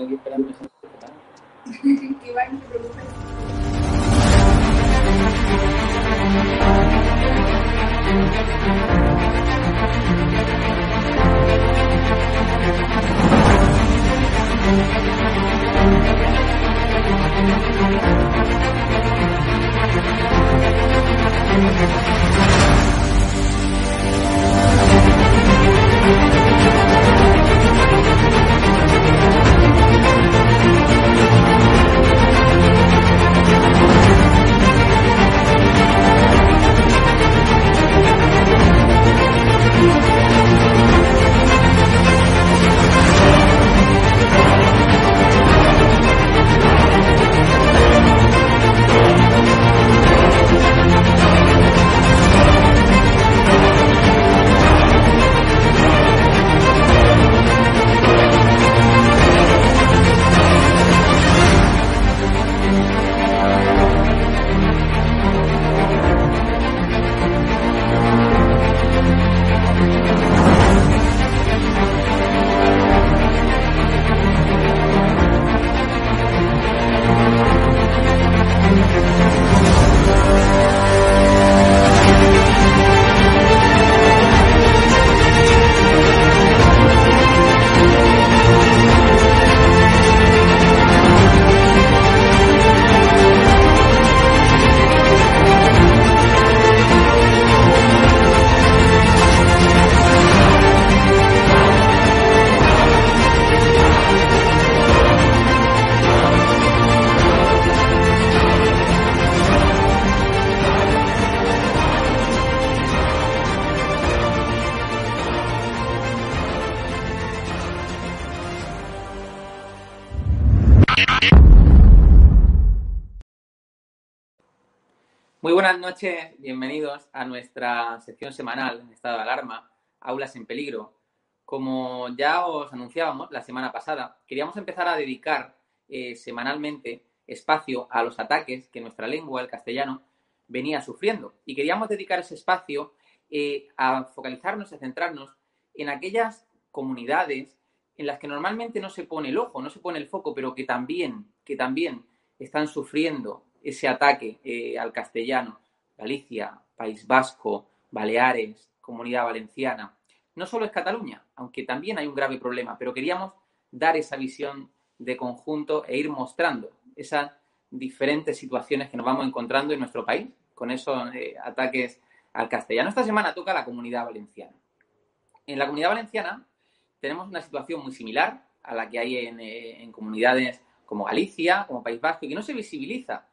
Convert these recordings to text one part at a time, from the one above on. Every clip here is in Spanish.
tengo un Iván, te preocupes. Muy buenas noches, bienvenidos a nuestra sección semanal en estado de alarma, Aulas en Peligro. Como ya os anunciábamos la semana pasada, queríamos empezar a dedicar eh, semanalmente espacio a los ataques que nuestra lengua, el castellano, venía sufriendo. Y queríamos dedicar ese espacio eh, a focalizarnos, a centrarnos en aquellas comunidades en las que normalmente no se pone el ojo, no se pone el foco, pero que también, que también están sufriendo ese ataque eh, al castellano, Galicia, País Vasco, Baleares, Comunidad Valenciana. No solo es Cataluña, aunque también hay un grave problema, pero queríamos dar esa visión de conjunto e ir mostrando esas diferentes situaciones que nos vamos encontrando en nuestro país con esos eh, ataques al castellano. Esta semana toca la Comunidad Valenciana. En la Comunidad Valenciana tenemos una situación muy similar a la que hay en, eh, comunidades como Galicia, como País Vasco, y que no se visibiliza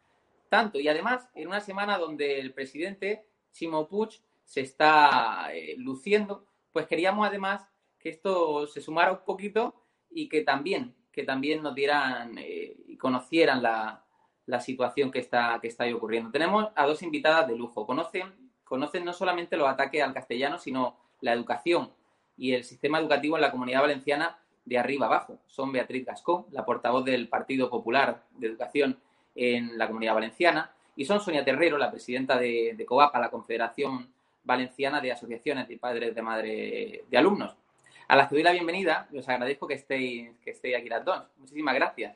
tanto. Y además, en una semana donde el presidente Chimo Puig se está eh, luciendo, pues queríamos además que esto se sumara un poquito y que también, que también nos dieran eh, y conocieran la, la, situación que está, que está ahí ocurriendo. Tenemos a dos invitadas de lujo. Conocen, conocen no solamente los ataques al castellano, sino la educación y el sistema educativo en la comunidad valenciana de arriba abajo. Son Beatriz Gascó, la portavoz del Partido Popular de Educación en la Comunidad Valenciana, y son Sonia Terrero, la presidenta de, de COAPA, la Confederación Valenciana de Asociaciones de Padres de Madre de Alumnos. A las que doy la bienvenida y os agradezco que estéis, que estéis aquí las dos. Muchísimas gracias.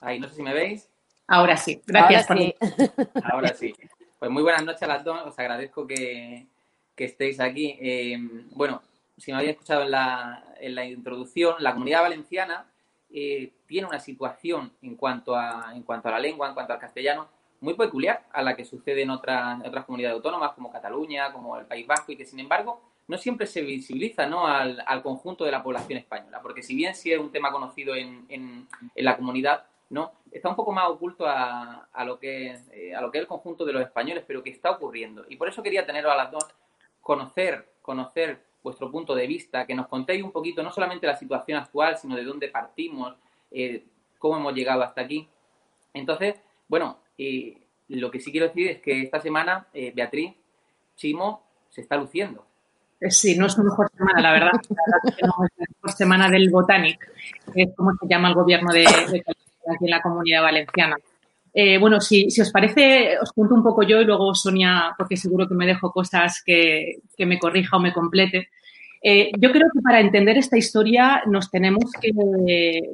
Ahí, no sé si me veis. Ahora sí, gracias. Ahora sí. Ahora sí. Pues muy buenas noches a las dos. Os agradezco que, que estéis aquí. Eh, bueno, si me habéis escuchado en la, en la introducción, la comunidad valenciana eh, tiene una situación en cuanto, a, en cuanto a la lengua, en cuanto al castellano, muy peculiar a la que sucede en otras, otras comunidades autónomas como Cataluña, como el País Vasco, y que sin embargo no siempre se visibiliza ¿no? al, al conjunto de la población española, porque si bien sí es un tema conocido en, en, en la comunidad, ¿no? está un poco más oculto a, a, lo que, eh, a lo que es el conjunto de los españoles, pero que está ocurriendo. Y por eso quería teneros a las dos, conocer, conocer vuestro punto de vista, que nos contéis un poquito no solamente la situación actual, sino de dónde partimos, eh, cómo hemos llegado hasta aquí. Entonces, bueno, eh, lo que sí quiero decir es que esta semana eh, Beatriz Chimo se está luciendo. Sí, no es su mejor semana, la verdad. La verdad que no es la mejor semana del Botanic, que es como se llama el gobierno de, de aquí en la comunidad valenciana. Eh, bueno, si, si, os parece, os cuento un poco yo y luego Sonia, porque seguro que me dejo cosas que, que me corrija o me complete. Eh, yo creo que para entender esta historia nos tenemos que,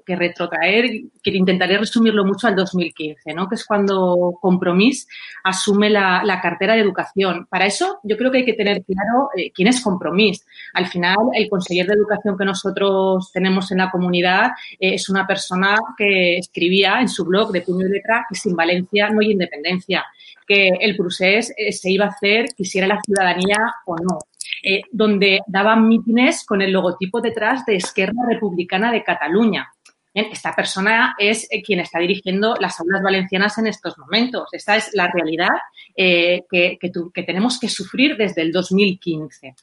que intentaré resumirlo mucho al 2015, ¿no? que es cuando Compromís asume la, cartera de educación. Para eso yo creo que hay que tener claro eh, quién es Compromís. Al final, el conseller de educación que nosotros tenemos en la comunidad eh, es una persona que escribía en su blog de puño y letra que sin Valencia no hay independencia, que el procés se iba a hacer, quisiera la ciudadanía o no eh, donde daban mítines con el logotipo detrás de Esquerra Republicana de Cataluña. Esta persona es eh, quien está dirigiendo las aulas valencianas en estos momentos. Esta es la realidad eh, que, tenemos que sufrir desde el 2015.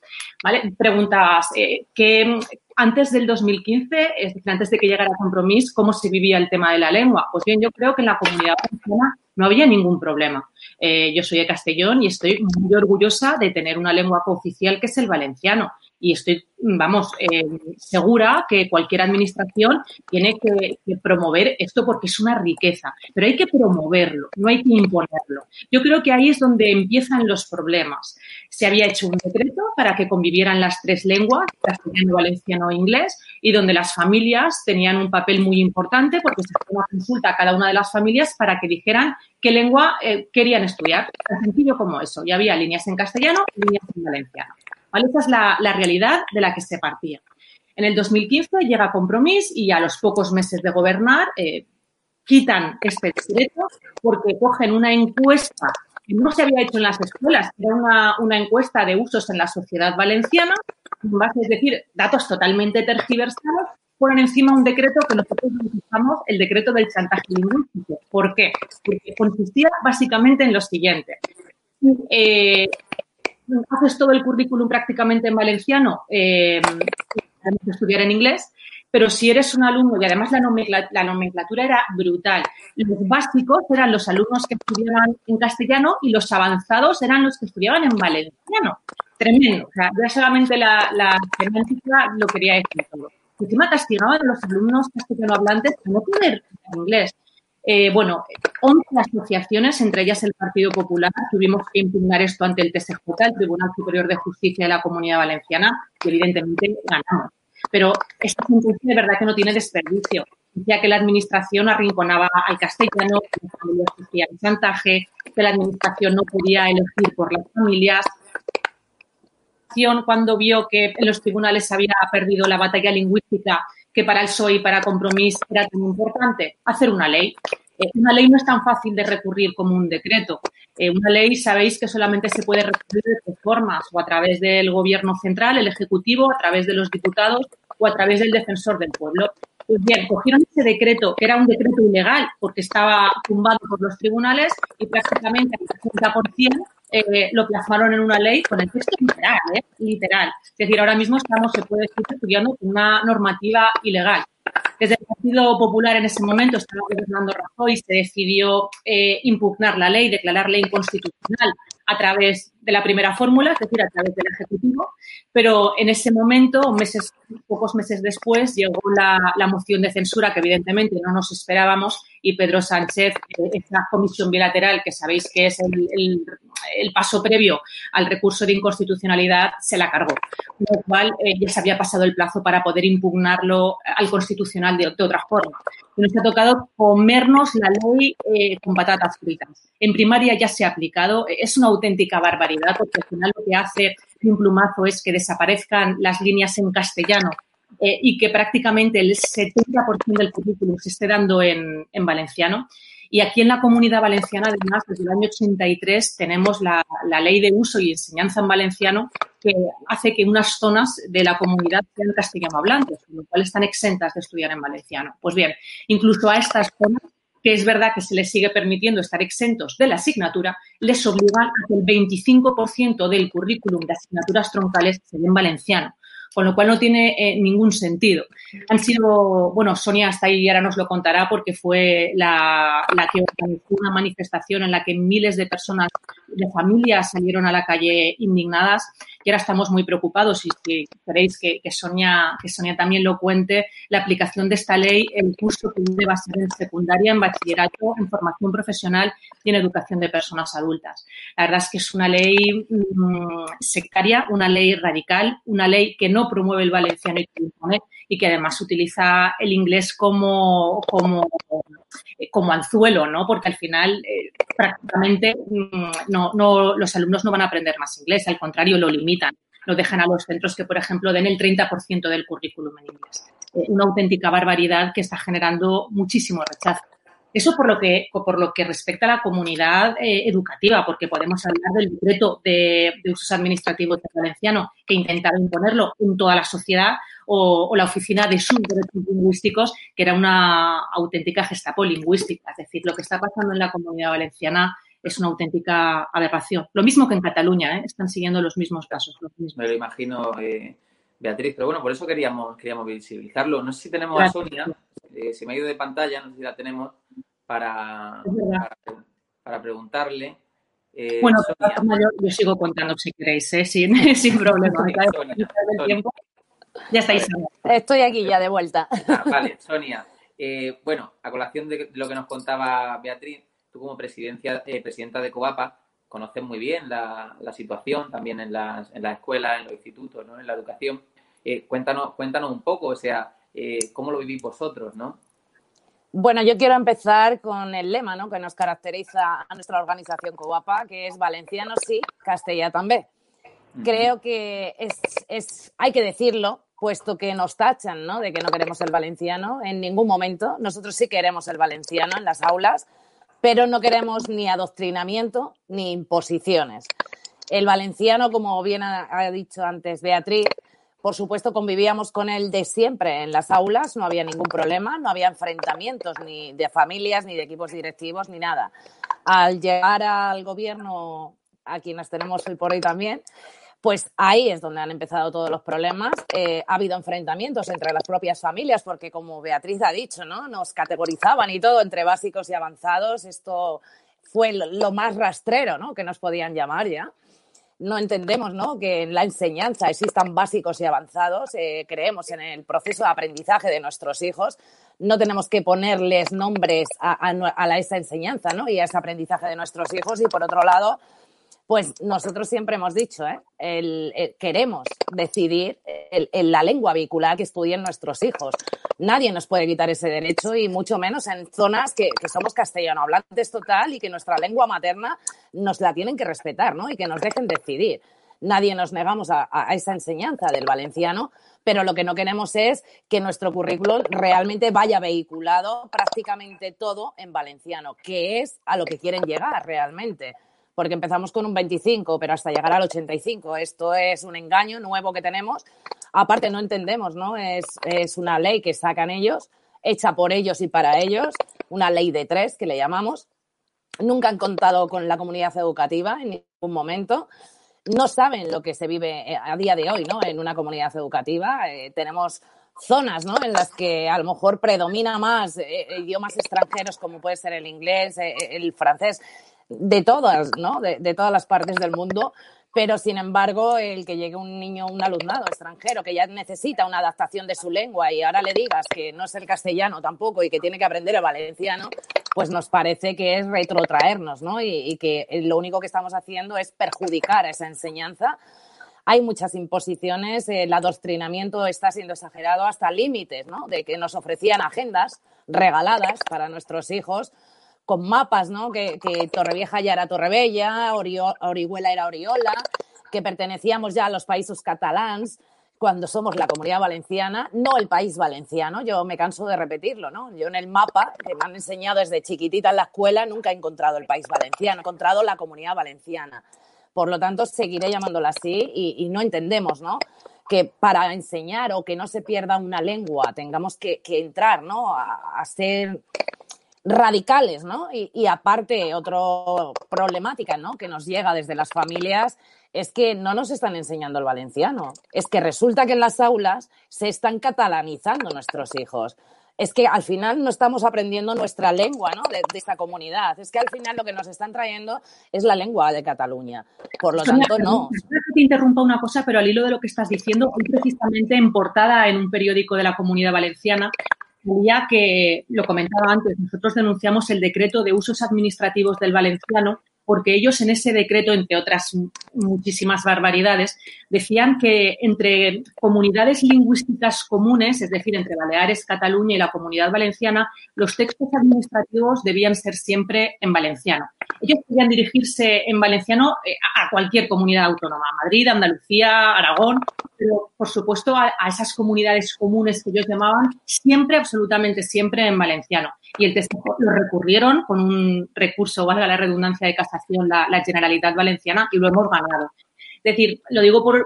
¿Vale? Preguntabas, ¿qué, antes del 2015, es decir, antes de que llegara el compromiso, ¿cómo se vivía el tema de la lengua? Pues bien, yo creo que en la comunidad valenciana no había ningún problema. Eh, yo soy de Castellón y estoy muy orgullosa de tener una lengua cooficial que es el valenciano y estoy, vamos, eh, segura que cualquier administración tiene que, promover esto porque es una riqueza, pero hay que promoverlo, no hay que imponerlo. Yo creo que ahí es donde empiezan los problemas. Se había hecho un decreto para que convivieran las tres lenguas, castellano, valenciano e inglés, y donde las familias tenían un papel muy importante porque se hacía una consulta a cada una de las familias para que dijeran qué lengua eh, querían estudiar. Tan sencillo como eso. Y había líneas en castellano y líneas en valenciano. Esa es la, realidad de la que se partía. En el 2015 llega Compromís y a los pocos meses de gobernar eh, quitan este decreto porque cogen una encuesta que no se había hecho en las escuelas, era una, encuesta de usos en la sociedad valenciana, es decir, datos totalmente tergiversados, ponen encima un decreto que nosotros llamamos el decreto del chantaje lingüístico. ¿Por qué? Porque consistía básicamente en lo siguiente. Eh, haces todo el currículum prácticamente en valenciano, eh, estudiar en inglés, pero si eres un alumno, y además la nomenclatura, era brutal, los básicos eran los alumnos que estudiaban en castellano y los avanzados eran los que estudiaban en valenciano. Tremendo. O sea, ya solamente la, la lo quería decir todo. Encima castigaban a los alumnos castellano hablantes que no poder inglés. Eh, bueno, 11 asociaciones, entre ellas el Partido Popular, tuvimos que impugnar esto ante el TSJ, el Tribunal Superior de Justicia de la Comunidad Valenciana, y evidentemente ganamos. Pero esta sentencia de verdad que no tiene desperdicio. Decía que la administración arrinconaba al castellano, que las familias sufrían chantaje, que la administración no podía elegir por las familias. Cuando vio que en los tribunales había perdido la batalla lingüística que para el PSOE y para Compromís era tan importante? Hacer una ley. Eh, una ley no es tan fácil de recurrir como un decreto. Eh, una ley sabéis que solamente se puede recurrir de dos formas, o a través del Gobierno central, el Ejecutivo, a través de los diputados o a través del Defensor del Pueblo. Pues bien, cogieron ese decreto, que era un decreto ilegal porque estaba tumbado por los tribunales y prácticamente el 60% eh, lo plasmaron en una ley con el texto literal, ¿eh? literal. Es decir, ahora mismo estamos, se puede decir, estudiando una normativa ilegal. Desde el Partido Popular en ese momento estaba gobernando Rajoy, se decidió eh, impugnar la ley, declararla inconstitucional a través de la primera fórmula, es decir, a través del Ejecutivo, pero en ese momento, meses, pocos meses después, llegó la, moción de censura que evidentemente no nos esperábamos y Pedro Sánchez, eh, esa comisión bilateral que sabéis que es el, paso previo al recurso de inconstitucionalidad, se la cargó, con lo cual eh, ya se había pasado el plazo para poder impugnarlo al Constitucional de, otra forma. Nos ha tocado comernos la ley eh, con patatas fritas. En primaria ya se ha aplicado, es una auténtica barbaridad porque al final lo que hace un plumazo es que desaparezcan las líneas en castellano eh, y que prácticamente el 70% del currículum se esté dando en, en, valenciano. Y aquí en la comunidad valenciana, además, desde el año 83 tenemos la, la, ley de uso y enseñanza en valenciano que hace que unas zonas de la comunidad sean castellano hablantes, con lo cual están exentas de estudiar en valenciano. Pues bien, incluso a estas zonas que es verdad que se les sigue permitiendo estar exentos de la asignatura, les obligan a que el 25% del currículum de asignaturas troncales se den en valenciano con lo cual no tiene eh, ningún sentido. Han sido, bueno, Sonia hasta ahí ahora nos lo contará porque fue la, que organizó una manifestación en la que miles de personas de familias salieron a la calle indignadas y ahora estamos muy preocupados y si queréis que, Sonia, que Sonia también lo cuente, la aplicación de esta ley, el curso que debe ser en secundaria, en bachillerato, en formación profesional y en educación de personas adultas. La verdad es que es una ley mm, sectaria, una ley radical, una ley que no promueve el valenciano y que y que además utiliza el inglés como, como, como anzuelo, ¿no? Porque al final eh, prácticamente mm, no, no, los alumnos no van a aprender más inglés, al contrario, lo limitan. Lo dejan a los centros que, por ejemplo, den el 30% del currículum en inglés. Eh, una auténtica barbaridad que está generando muchísimo rechazo. Eso por lo que, por lo que respecta a la comunidad eh, educativa, porque podemos hablar del decreto de, usos administrativos de valenciano que intentaba imponerlo en toda la sociedad o, la oficina de subderechos lingüísticos, que era una auténtica gestapo lingüística. Es decir, lo que está pasando en la comunidad valenciana es una auténtica aberración. Lo mismo que en Cataluña, ¿eh? están siguiendo los mismos casos. Me lo imagino, eh, Beatriz, pero bueno, por eso queríamos, queríamos visibilizarlo. No sé si tenemos a Sonia, si me ha ido de pantalla, no sé si la tenemos para, para, preguntarle. Eh, bueno, yo, sigo contando si queréis, ¿eh? sin, sin problema. Ya estáis. Estoy aquí ya de vuelta. Ah, vale, Sonia. Eh, bueno, a colación de lo que nos contaba Beatriz, tú como presidencia, presidenta de COAPA, conoces muy bien la, situación también en las, en escuelas, en los institutos, ¿no? en la educación. cuéntanos, cuéntanos un poco, o sea, cómo lo vivís vosotros, ¿no? Bueno, yo quiero empezar con el lema ¿no? que nos caracteriza a nuestra organización Coapa, que es valenciano sí, castellano también. Creo que es, hay que decirlo, puesto que nos tachan ¿no? de que no queremos el valenciano en ningún momento. Nosotros sí queremos el valenciano en las aulas, pero no queremos ni adoctrinamiento ni imposiciones. El valenciano, como bien ha dicho antes Beatriz, por supuesto, convivíamos con él de siempre en las aulas, no había ningún problema, no había enfrentamientos ni de familias, ni de equipos directivos, ni nada. Al llegar al gobierno, a quienes tenemos hoy por hoy también, pues ahí es donde han empezado todos los problemas. Eh, ha habido enfrentamientos entre las propias familias, porque como Beatriz ha dicho, ¿no? Nos categorizaban y todo entre básicos y avanzados. Esto fue lo más rastrero, ¿no? Que nos podían llamar ya no entendemos ¿no? que en la enseñanza existan básicos y avanzados, eh, creemos en el proceso de aprendizaje de nuestros hijos, no tenemos que ponerles nombres a, a, esa enseñanza ¿no? y a ese aprendizaje de nuestros hijos y por otro lado, pues nosotros siempre hemos dicho, ¿eh? el, queremos decidir en la lengua vehicular que estudien nuestros hijos. Nadie nos puede quitar ese derecho y mucho menos en zonas que, somos castellano hablantes total y que nuestra lengua materna nos la tienen que respetar ¿no? y que nos dejen decidir. Nadie nos negamos a, a esa enseñanza del valenciano, pero lo que no queremos es que nuestro currículum realmente vaya vehiculado prácticamente todo en valenciano, que es a lo que quieren llegar realmente porque empezamos con un 25, pero hasta llegar al 85. Esto es un engaño nuevo que tenemos. Aparte, no entendemos, ¿no? Es, es una ley que sacan ellos, hecha por ellos y para ellos, una ley de tres que le llamamos. Nunca han contado con la comunidad educativa en ningún momento. No saben lo que se vive eh, a día de hoy, ¿no? En una comunidad educativa. Eh, tenemos zonas ¿no? en las que a lo mejor predomina más eh, idiomas extranjeros como puede ser el inglés, el francés de todas, ¿no? De, todas las partes del mundo, pero sin embargo, el que llegue un niño, un alumnado extranjero que ya necesita una adaptación de su lengua y ahora le digas que no es el castellano tampoco y que tiene que aprender el valenciano, pues nos parece que es retrotraernos, ¿no? Y, que lo único que estamos haciendo es perjudicar esa enseñanza. Hay muchas imposiciones, el adoctrinamiento está siendo exagerado hasta límites, ¿no? De que nos ofrecían agendas regaladas para nuestros hijos con mapas, ¿no? Que, Torrevieja ya era Torrebella, Orihuela era Oriola, que pertenecíamos ya a los países catalans cuando somos la comunidad valenciana, no el país valenciano. Yo me canso de repetirlo, ¿no? Yo en el mapa que me han enseñado desde chiquitita en la escuela nunca he encontrado el país valenciano, he encontrado la comunidad valenciana. Por lo tanto, seguiré llamándola así y, no entendemos, ¿no? que para enseñar o que no se pierda una lengua tengamos que, entrar, ¿no? A, a, ser radicales, ¿no? Y, aparte, otra problemática, ¿no? Que nos llega desde las familias es que no nos están enseñando el valenciano. Es que resulta que en las aulas se están catalanizando nuestros hijos. es que al final no estamos aprendiendo nuestra lengua ¿no? de, esta comunidad. Es que al final lo que nos están trayendo es la lengua de Cataluña. Por lo tanto, no. te interrumpa una cosa, pero al hilo de lo que estás diciendo, hoy precisamente en portada en un periódico de la Comunidad Valenciana, ya que, lo comentaba antes, nosotros denunciamos el decreto de usos administrativos del valenciano porque ellos en ese decreto, entre otras muchísimas barbaridades, decían que entre comunidades lingüísticas comunes, es decir, entre Baleares, Cataluña y la comunidad valenciana, los textos administrativos debían ser siempre en valenciano. Ellos podían dirigirse en valenciano eh, a cualquier comunidad autónoma, Madrid, Andalucía, Aragón, pero por supuesto a, esas comunidades comunes que ellos llamaban, siempre, absolutamente siempre en valenciano. Y el texto lo recurrieron con un recurso, valga la redundancia de casa la, Generalitat Valenciana y lo hemos ganado. Decir, lo digo por,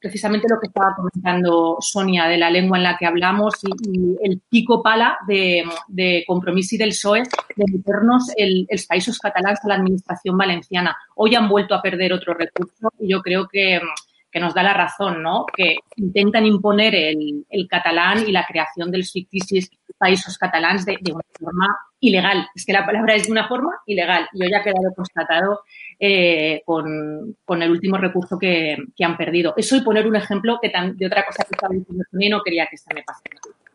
precisamente lo que estaba comentando Sonia de la lengua en la que hablamos y, el pico pala de, de y del PSOE de meternos el, países catalanes a la administración valenciana. Hoy han vuelto a perder otro recurso y yo creo que, nos da la razón, ¿no? Que intentan imponer el, catalán y la creación del ficticios países catalanes de, de una forma ilegal. Es que la palabra es de una forma ilegal y hoy ha quedado constatado eh, con, el último recurso que, han perdido. Eso y poner un ejemplo que de otra cosa que estaba diciendo y no quería que se me pase,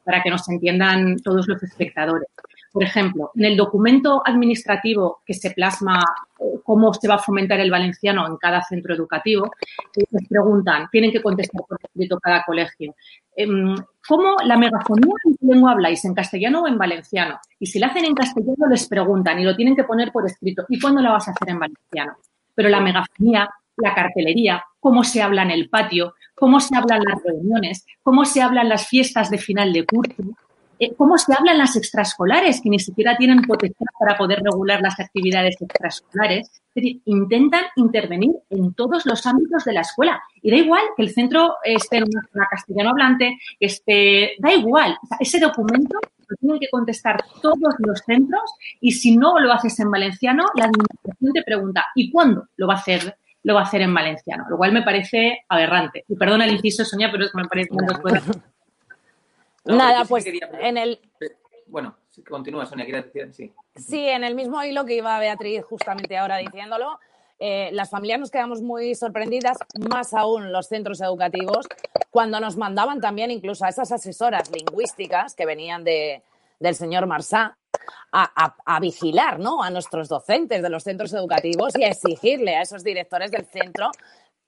para que nos entiendan todos los espectadores. Por ejemplo, en el documento administrativo que se plasma eh, cómo se va a fomentar el valenciano en cada centro educativo, les preguntan, tienen que contestar por escrito cada colegio, em, ¿cómo la megafonía en qué lengua habláis? ¿En castellano o en valenciano? Y si la hacen en castellano les preguntan y lo tienen que poner por escrito, ¿y cuándo la vas a hacer en valenciano? Pero la megafonía, la cartelería, cómo se habla en el patio, cómo se hablan las reuniones, cómo se hablan las fiestas de final de curso, cómo se hablan las extraescolares, que ni siquiera tienen potencial para poder regular las actividades extraescolares. Es decir, intentan intervenir en todos los ámbitos de la escuela. Y da igual que el centro esté en una zona castellano hablante, esté, da igual. ese documento lo tienen que contestar todos los centros y si no lo haces en valenciano, la administración te pregunta, ¿y cuándo lo va a hacer? lo va a hacer en valenciano, lo cual me parece aberrante. Y perdona el inciso, Sonia, pero es que me parece Nada, pues en el... Bueno, continúa, Sonia, quieres decir, sí. Sí, en el mismo hilo que iba Beatriz justamente ahora diciéndolo, eh, las familias nos quedamos muy sorprendidas, más aún los centros educativos, cuando nos mandaban también incluso a esas asesoras lingüísticas que venían de, del señor Marsá a, a, vigilar ¿no? a nuestros docentes de los centros educativos y a exigirle a esos directores del centro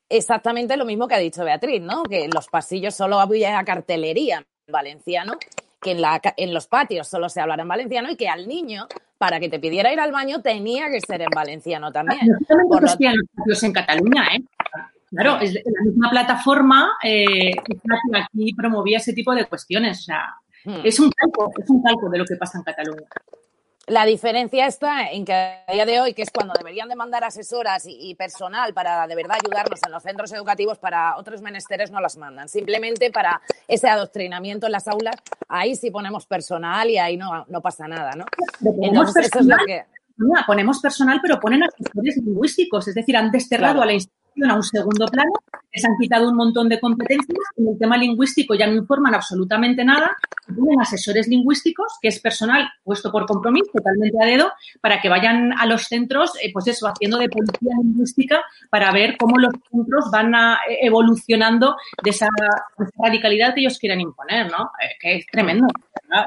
exactamente lo mismo que ha dicho Beatriz, ¿no? que en los pasillos solo había cartelería valenciano, que en, la, en los patios solo se hablara en valenciano y que al niño, para que te pidiera ir al baño, tenía que ser en valenciano también. Por los patios en Cataluña, ¿eh? Claro, es la misma plataforma eh, que aquí promovía ese tipo de cuestiones. O sea, hmm. es un calco, es un calco de lo que pasa en Cataluña. La diferencia está en que a día de hoy, que es cuando deberían de mandar asesoras y, personal para de verdad ayudarnos en los centros educativos, para otros menesteres no las mandan. Simplemente para ese adoctrinamiento en las aulas, ahí sí ponemos personal y ahí no, no pasa nada, ¿no? Entonces, eso es lo que... ponemos personal, pero ponen asesores lingüísticos, es decir, han desterrado a la institución a un segundo plano, les han quitado un montón de competencias, en el tema lingüístico ya no informan absolutamente nada, tienen asesores lingüísticos, que es personal puesto por compromiso, totalmente a dedo, para que vayan a los centros, eh, pues eso, haciendo de policía lingüística para ver cómo los centros van eh, evolucionando de esa, radicalidad que ellos quieren imponer, ¿no? Eh, que es tremendo.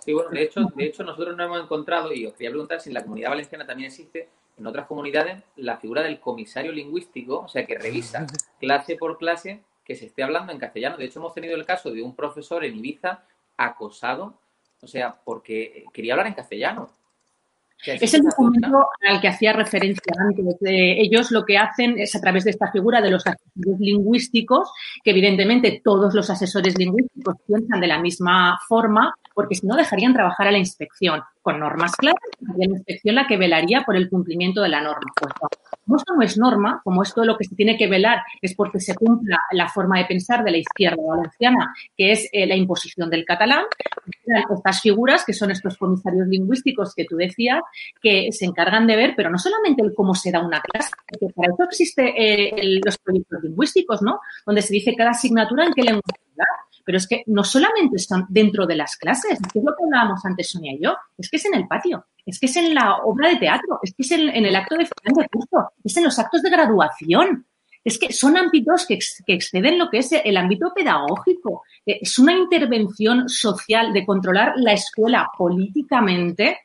Sí, bueno, de hecho, de hecho nosotros no hemos encontrado, y os quería preguntar si en la comunidad valenciana también existe, en otras comunidades la figura del comisario lingüístico, o sea, que revisa clase por clase que se esté hablando en castellano. De hecho, hemos tenido el caso de un profesor en Ibiza acosado, o sea, porque quería hablar en castellano. Es el documento al que hacía referencia antes. ellos lo que hacen es a través de esta figura de los asesores lingüísticos, que evidentemente todos los asesores lingüísticos piensan de la misma forma, porque si no dejarían trabajar a la inspección con normas claras, sería la inspección la que velaría por el cumplimiento de la norma. Pues como esto no es norma, como esto lo que se tiene que velar es porque se cumpla la forma de pensar de la izquierda valenciana, que es eh, la imposición del catalán, estas figuras que son estos comisarios lingüísticos que tú decías, que se encargan de ver, pero no solamente el cómo se da una clase, porque para eso existen eh, los proyectos lingüísticos, ¿no? Donde se dice cada asignatura en qué lengua pero es que no solamente están dentro de las clases, es lo que hablábamos antes Sonia y yo, es que es en el patio, es que es en la obra de teatro, es que es en, el acto de final de curso, es en los actos de graduación. Es que son ámbitos que, exceden lo que es el ámbito pedagógico. Eh, es una intervención social de controlar la escuela políticamente,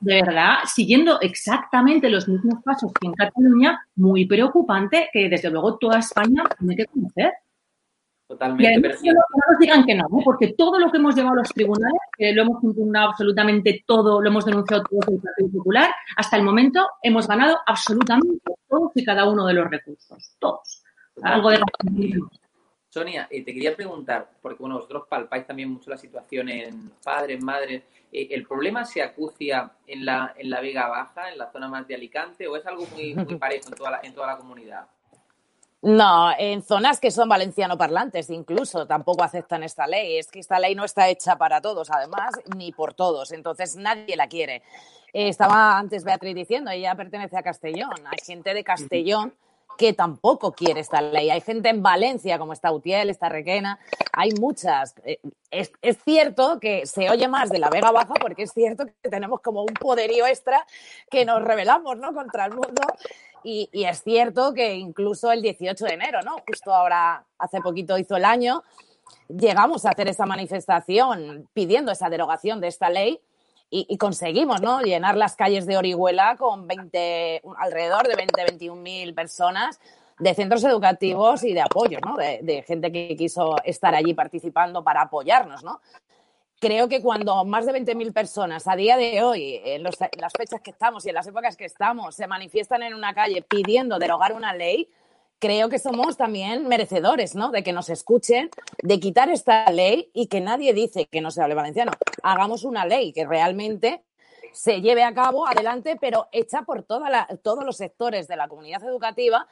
de verdad, siguiendo exactamente los mismos pasos que en Cataluña, muy preocupante, que desde luego toda España tiene que conocer. Totalmente. Y no, nos digan que no, porque todo lo que hemos llevado a los tribunales, lo hemos impugnado absolutamente todo, lo hemos denunciado todos el Partido Popular, hasta el momento hemos ganado absolutamente todos y cada uno de los recursos, todos. Algo de Sonia, eh, te quería preguntar, porque bueno, vosotros palpáis también mucho la situación en padres, madres, eh, ¿el problema se acucia en la, en la Vega Baja, en la zona más de Alicante, o es algo muy, muy parejo en toda la, en toda la comunidad? No, en zonas que son valenciano parlantes incluso tampoco aceptan esta ley. Es que esta ley no está hecha para todos, además, ni por todos. Entonces nadie la quiere. estaba antes Beatriz diciendo, ella pertenece a Castellón. Hay gente de Castellón que tampoco quiere esta ley. Hay gente en Valencia, como está Utiel, está Requena, hay muchas. Eh, es, es, cierto que se oye más de la Vega Baja porque es cierto que tenemos como un poderío extra que nos rebelamos ¿no? contra el mundo y, es cierto que incluso el 18 de enero, ¿no? Justo ahora, hace poquito hizo el año, llegamos a hacer esa manifestación pidiendo esa derogación de esta ley y, conseguimos, ¿no? Llenar las calles de Orihuela con 20, alrededor de 20, 21 mil personas de centros educativos y de apoyo, ¿no? De, de, gente que quiso estar allí participando para apoyarnos, ¿no? Creo que cuando más de 20.000 personas a día de hoy, en, las fechas que estamos y en las épocas que estamos, se manifiestan en una calle pidiendo derogar una ley, creo que somos también merecedores, ¿no? De que nos escuchen, de quitar esta ley y que nadie dice que no se hable valenciano. Hagamos una ley que realmente se lleve a cabo adelante, pero hecha por todos los sectores de la comunidad educativa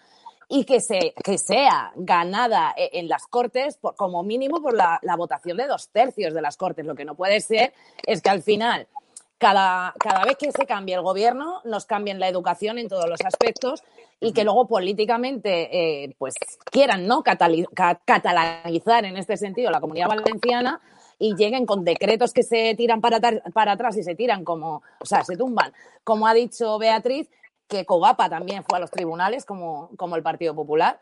y que, se, que sea ganada e, en las Cortes como mínimo por la, votación de dos tercios de las Cortes. Lo que no puede ser es que al final cada, cada, vez que se cambie el gobierno, nos cambien la educación en todos los aspectos y que luego políticamente eh, pues quieran no catalanizar en este sentido la comunidad valenciana y lleguen con decretos que se tiran para, para atrás y se tiran como, o sea, se tumban, como ha dicho Beatriz, que Covapa también fue a los tribunales como, como el Partido Popular.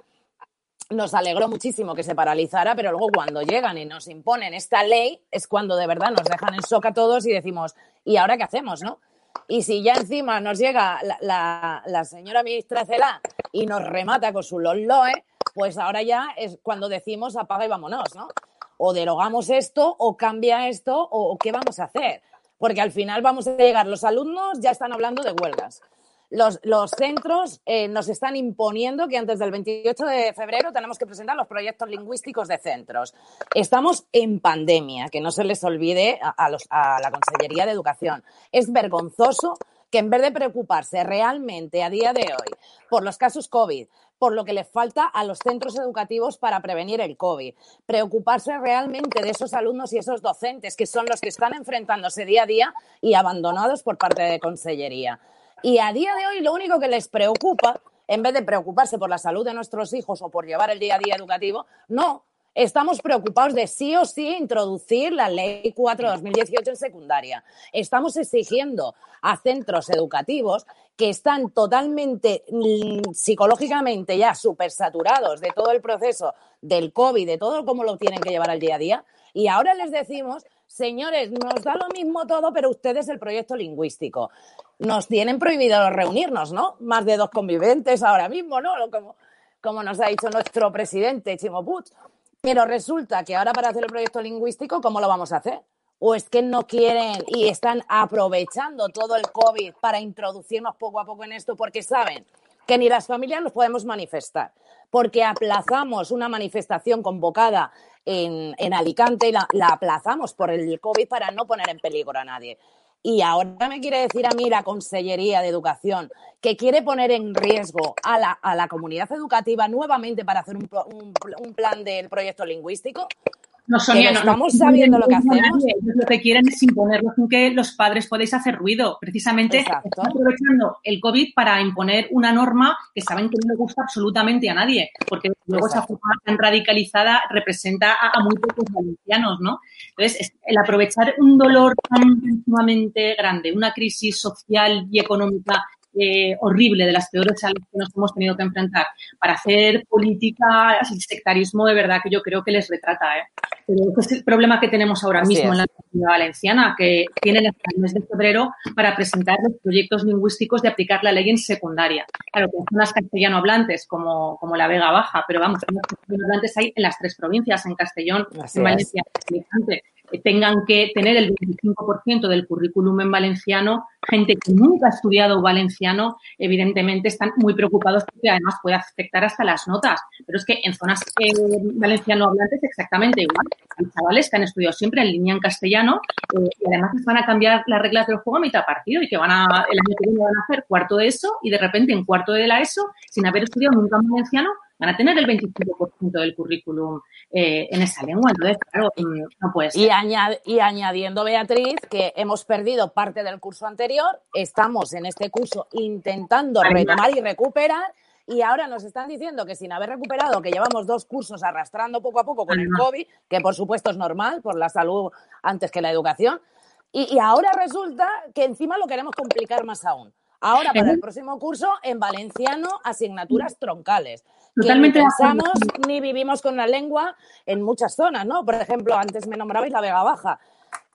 Nos alegró muchísimo que se paralizara, pero luego cuando llegan y nos imponen esta ley es cuando de verdad nos dejan en shock a todos y decimos, ¿y ahora qué hacemos, no? Y si ya encima nos llega la, la, señora ministra Celá y nos remata con su LOLOE, pues ahora ya es cuando decimos apaga y vámonos, ¿no? O derogamos esto, o cambia esto, o qué vamos a hacer. Porque al final vamos a llegar, los alumnos ya están hablando de huelgas los, centros eh, nos están imponiendo que antes del 28 de febrero tenemos que presentar los proyectos lingüísticos de centros. Estamos en pandemia, que no se les olvide a, a la Consellería de Educación. Es vergonzoso que en vez de preocuparse realmente a día de hoy por los casos COVID, por lo que les falta a los centros educativos para prevenir el COVID, preocuparse realmente de esos alumnos y esos docentes que son los que están enfrentándose día a día y abandonados por parte de Consellería. Y a día de hoy lo único que les preocupa, en vez de preocuparse por la salud de nuestros hijos o por llevar el día a día educativo, no, Estamos preocupados de sí o sí introducir la Ley 4 de 2018 en secundaria. Estamos exigiendo a centros educativos que están totalmente mm, psicológicamente ya súper saturados de todo el proceso del COVID, de todo cómo lo tienen que llevar al día a día. Y ahora les decimos, señores, nos da lo mismo todo, pero ustedes el proyecto lingüístico nos tienen prohibido reunirnos, ¿no? Más de dos conviventes ahora mismo, ¿no? Como, nos ha dicho nuestro presidente Chimo Pero resulta que ahora para hacer el proyecto lingüístico, ¿cómo lo vamos a hacer? ¿O es que no quieren y están aprovechando todo el COVID para introducirnos poco a poco en esto porque saben que ni las familias nos podemos manifestar? Porque aplazamos una manifestación convocada en, Alicante y la, la aplazamos por el COVID para no poner en peligro a nadie. Y ahora me quiere decir a mí la Consellería de Educación que quiere poner en riesgo a la, a comunidad educativa nuevamente para hacer un, plan del proyecto lingüístico. No, Sonia, que no, estamos no, sabiendo lo que hacemos. lo que quieren es imponerlo sin que los padres podáis hacer ruido. Precisamente están aprovechando el COVID para imponer una norma que saben que no le gusta absolutamente a nadie, porque luego esa forma tan radicalizada representa a, a muy pocos valencianos, ¿no? Entonces, es- el aprovechar un dolor tan sumamente grande, una crisis social y económica eh, horrible, de las peores a las que nos hemos tenido que enfrentar, para hacer política, el sectarismo de verdad que yo creo que les retrata, ¿eh? Pero ese es el problema que tenemos ahora Así mismo es. en la comunidad valenciana, que tienen hasta el mes de febrero para presentar los proyectos lingüísticos de aplicar la ley en secundaria. Claro, que en zonas castellano hablantes como, como la Vega Baja, pero vamos, castellano hablantes hay en las tres provincias, en Castellón, Así en. Valencia y en Alicante, tengan que tener el 25% del currículum en valenciano, gente que nunca ha estudiado valenciano, evidentemente están muy preocupados porque además puede afectar hasta las notas. Pero es que en zonas eh, valenciano hablantes exactamente igual. Hay chavales que han estudiado siempre en línea en castellano eh, y además van a cambiar las reglas del juego a mitad partido y que van a, el año que viene van a hacer cuarto de ESO y de repente en cuarto de la ESO, sin haber estudiado nunca en valenciano, van a tener el 25% del currículum eh, en esa lengua. Entonces, claro, mm, no puede ser. Y, añad- y añadiendo, Beatriz, que hemos perdido parte del curso anterior, estamos en este curso intentando retomar y recuperar, y ahora nos están diciendo que sin haber recuperado, que llevamos dos cursos arrastrando poco a poco con el. COVID, que por supuesto es normal, por la salud antes que la educación, y, y ahora resulta que encima lo queremos complicar más aún. Ahora, para el próximo curso, en valenciano, asignaturas troncales. Que ni Totalmente pensamos ni vivimos con la lengua en muchas zonas, ¿no? Por ejemplo, antes me nombrabais la Vega Baja.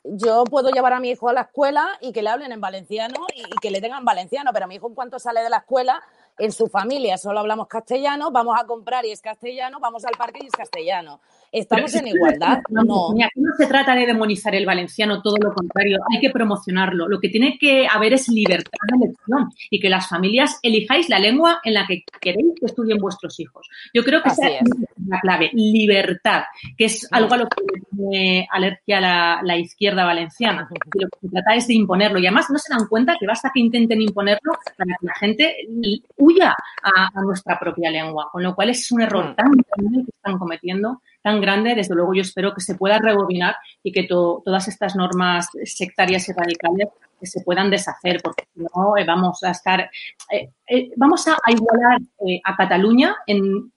Yo puedo llevar a mi hijo a la escuela y que le hablen en valenciano y, y que le tengan valenciano, pero mi hijo en cuanto sale de la escuela, en su familia solo hablamos castellano, vamos a comprar y es castellano, vamos al parque y es castellano. ¿Estamos en igualdad? No. no se trata de demonizar el valenciano, todo lo contrario, hay que promocionarlo. Lo que tiene que haber es libertad de elección y que las familias elijáis la lengua en la que queréis que estudien vuestros hijos. Yo creo que esa es. la clave, libertad, que es algo a lo que tiene alergia la, la izquierda valenciana. Y lo que se trata es de imponerlo. Y además no se dan cuenta que basta que intenten imponerlo para que la gente huya a, a nuestra propia lengua. Con lo cual es un error Mm. tan grande que están cometiendo, tan grande. Desde luego yo espero que se pueda rebobinar y que to- todas estas normas sectarias y radicales que se puedan deshacer, porque si no eh, vamos a estar, eh, eh, vamos a, igualar a Cataluña en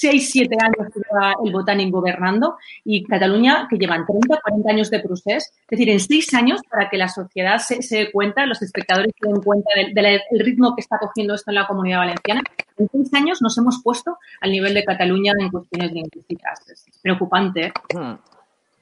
seis, siete años que lleva el Botánico gobernando y Cataluña que llevan 30, 40 años de procés, es decir, en seis años para que la sociedad se, se dé cuenta, los espectadores se den cuenta del, del ritmo que está cogiendo esto en la comunidad valenciana. En seis años nos hemos puesto al nivel de Cataluña en cuestiones lingüísticas. Es preocupante. ¿eh? Hmm.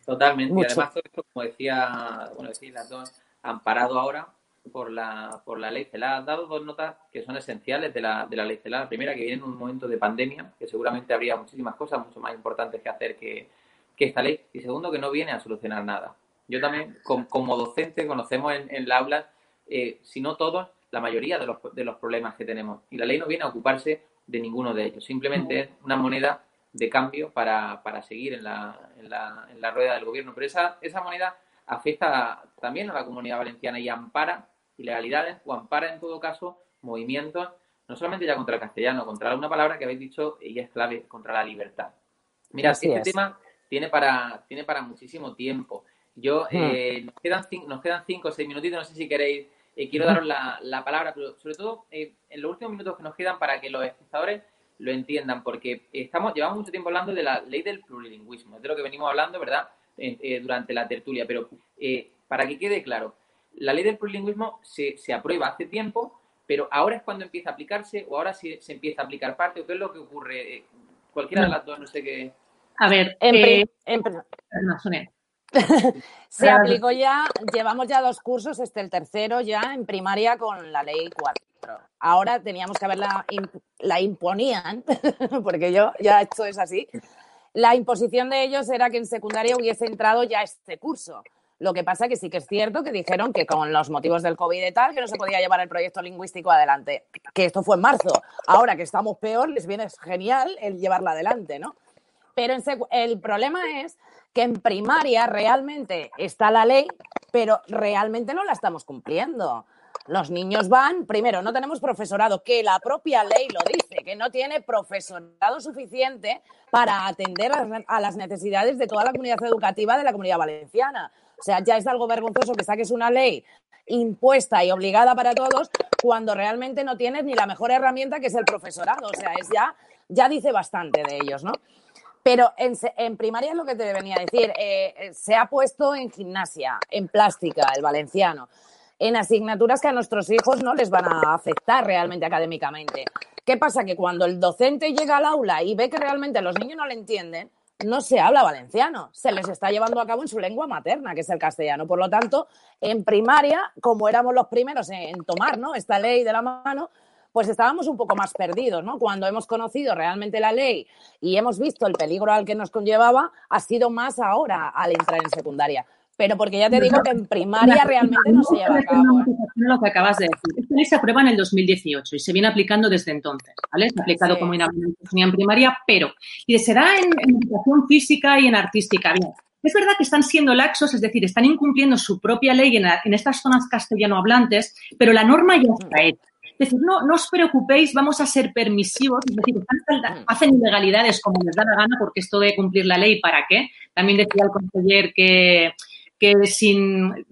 Totalmente. Mucho. Y además todo esto, como decía, bueno, decís las dos, amparado ahora por la, por la ley CELA. Has dado dos notas que son esenciales de la, de la ley CELA. La primera, que viene en un momento de pandemia, que seguramente habría muchísimas cosas mucho más importantes que hacer que, que esta ley. Y segundo, que no viene a solucionar nada. Yo también, com- como docente, conocemos en, en la aula, eh, si no todos, la mayoría de los, de los problemas que tenemos. Y la ley no viene a ocuparse de ninguno de ellos. Simplemente es una moneda de cambio para, para seguir en la, en, la, en la rueda del gobierno. Pero esa, esa moneda afecta también a la comunidad valenciana y ampara ilegalidades o ampara en todo caso movimientos, no solamente ya contra el castellano, contra una palabra que habéis dicho y es clave, contra la libertad. Mira, Así este es. tema tiene para, tiene para muchísimo tiempo. Yo, eh, nos, quedan nos quedan cinco o seis minutitos, no sé si queréis, eh, quiero daros la, la palabra, pero sobre todo eh, en los últimos minutos que nos quedan para que los espectadores lo entiendan, porque estamos llevamos mucho tiempo hablando de la ley del plurilingüismo, es de lo que venimos hablando, ¿verdad?, eh, durante la tertulia, pero eh, para que quede claro, la ley del plurilingüismo se, se aprueba hace tiempo, pero ahora es cuando empieza a aplicarse o ahora sí se empieza a aplicar parte o qué es lo que ocurre. Eh, Cualquiera de las dos, no sé qué. A ver, En eh, en. Se Claro. aplicó ya, llevamos ya dos cursos, este el tercero ya en primaria con la ley 4. Ahora teníamos que haberla, imp- la imponían, porque yo ya esto es así. La imposición de ellos era que en secundaria hubiese entrado ya este curso. Lo que pasa que sí que es cierto que dijeron que con los motivos del COVID y tal, que no se podía llevar el proyecto lingüístico adelante. Que esto fue en marzo. Ahora que estamos peor, les viene genial el llevarla adelante, ¿no? Pero el problema es que en primaria realmente está la ley, pero realmente no la estamos cumpliendo. Los niños van, primero, no tenemos profesorado, que la propia ley lo dice, que no tiene profesorado suficiente para atender a las necesidades de toda la comunidad educativa de la comunidad valenciana. O sea, ya es algo vergonzoso que saques una ley impuesta y obligada para todos cuando realmente no tienes ni la mejor herramienta que es el profesorado. O sea, es ya, ya dice bastante de ellos, ¿no? Pero en, primaria es lo que te venía a decir. Eh, se ha puesto en gimnasia, en plástica, el valenciano, en asignaturas que a nuestros hijos no les van a afectar realmente académicamente. ¿Qué pasa? Que cuando el docente llega al aula y ve que realmente los niños no le entienden, no se habla valenciano, se les está llevando a cabo en su lengua materna, que es el castellano. Por lo tanto, en primaria, como éramos los primeros en tomar ¿no? esta ley de la mano, pues estábamos un poco más perdidos, ¿no? Cuando hemos conocido realmente la ley y hemos visto el peligro al que nos conllevaba, ha sido más ahora al entrar en secundaria pero porque ya te digo que en primaria realmente no se lleva a cabo. ¿eh? Lo que acabas de decir. Esta ley se aprueba en el 2018 y se viene aplicando desde entonces, ¿vale? Se ha aplicado como en primaria, pero y se da en, educación física y en artística. Bien, es verdad que están siendo laxos, es decir, están incumpliendo su propia ley en, en estas zonas castellano hablantes, pero la norma ya está hecha. Es decir, no, no os preocupéis, vamos a ser permisivos, es decir, hacen ilegalidades como les da la gana, porque esto de cumplir la ley, ¿para qué? También decía el conseller que que sin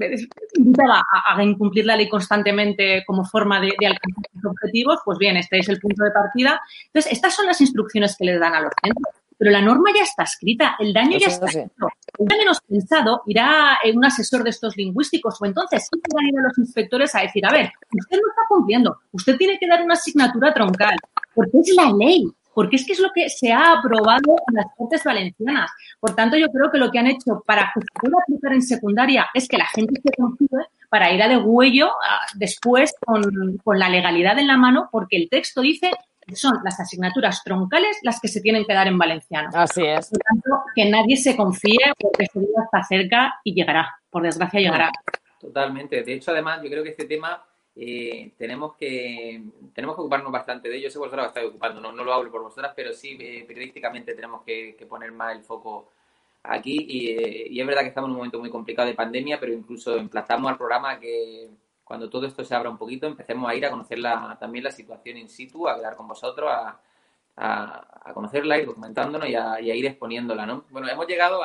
invitaba a, incumplir la ley constantemente como forma de, alcanzar sus objetivos, pues bien, este es el punto de partida. Entonces, estas son las instrucciones que les dan a los centros, pero la norma ya está escrita, el daño ya está escrito. El menos pensado irá en un asesor de estos lingüísticos o entonces sí van a ir a los inspectores a decir, a ver, usted no está cumpliendo, usted tiene que dar una asignatura troncal, porque es la ley porque es que es lo que se ha aprobado en las Cortes Valencianas. Por tanto, yo creo que lo que han hecho para que se pueda aplicar en secundaria es que la gente se confíe para ir a de huello después con, la legalidad en la mano, porque el texto dice que son las asignaturas troncales las que se tienen que dar en valenciano. Así es. Por tanto, que nadie se confíe porque ese día está cerca y llegará. Por desgracia, llegará. Totalmente. De hecho, además, yo creo que este tema eh, tenemos que tenemos que ocuparnos bastante de ello. Sé que vosotros estáis ocupando, no, no lo hablo por vosotras, pero sí eh, periodísticamente tenemos que, poner más el foco aquí. Eh, y, es verdad que estamos en un momento muy complicado de pandemia, pero incluso emplazamos al programa que cuando todo esto se abra un poquito, empecemos a ir a conocer también la situación in situ, a quedar con vosotros, a, a, conocerla, ir documentándonos y a, ir exponiéndola. ¿no? Bueno, hemos llegado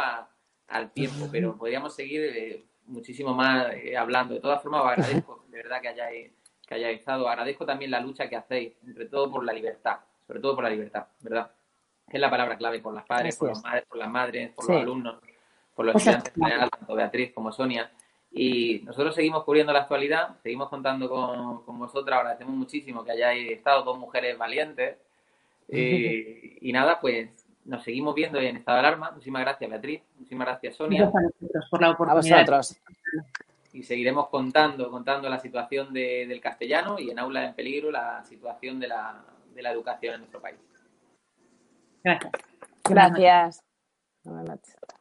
al tiempo, pero podríamos seguir muchísimo más hablando. De todas formas, os agradezco de verdad que hayáis, que hayáis estado. Agradezco también la lucha que hacéis, sobre todo por la libertad, sobre todo por la libertad, ¿verdad? es la palabra clave por las padres, por, los madres, por las madres, por los alumnos, por los estudiantes en general, tanto Beatriz como Sonia. Y nosotros seguimos cubriendo la actualidad, seguimos contando con, con vosotras, agradecemos muchísimo que hayáis estado dos mujeres valientes. Y, y nada, pues nos seguimos viendo en estado de alarma. Muchísimas gracias, Beatriz. Muchísimas gracias, Sonia. por la oportunidad. A y seguiremos contando, contando la situación del castellano y en Aula en Peligro la situación de la, de la educación en nuestro país. Gracias. Gracias.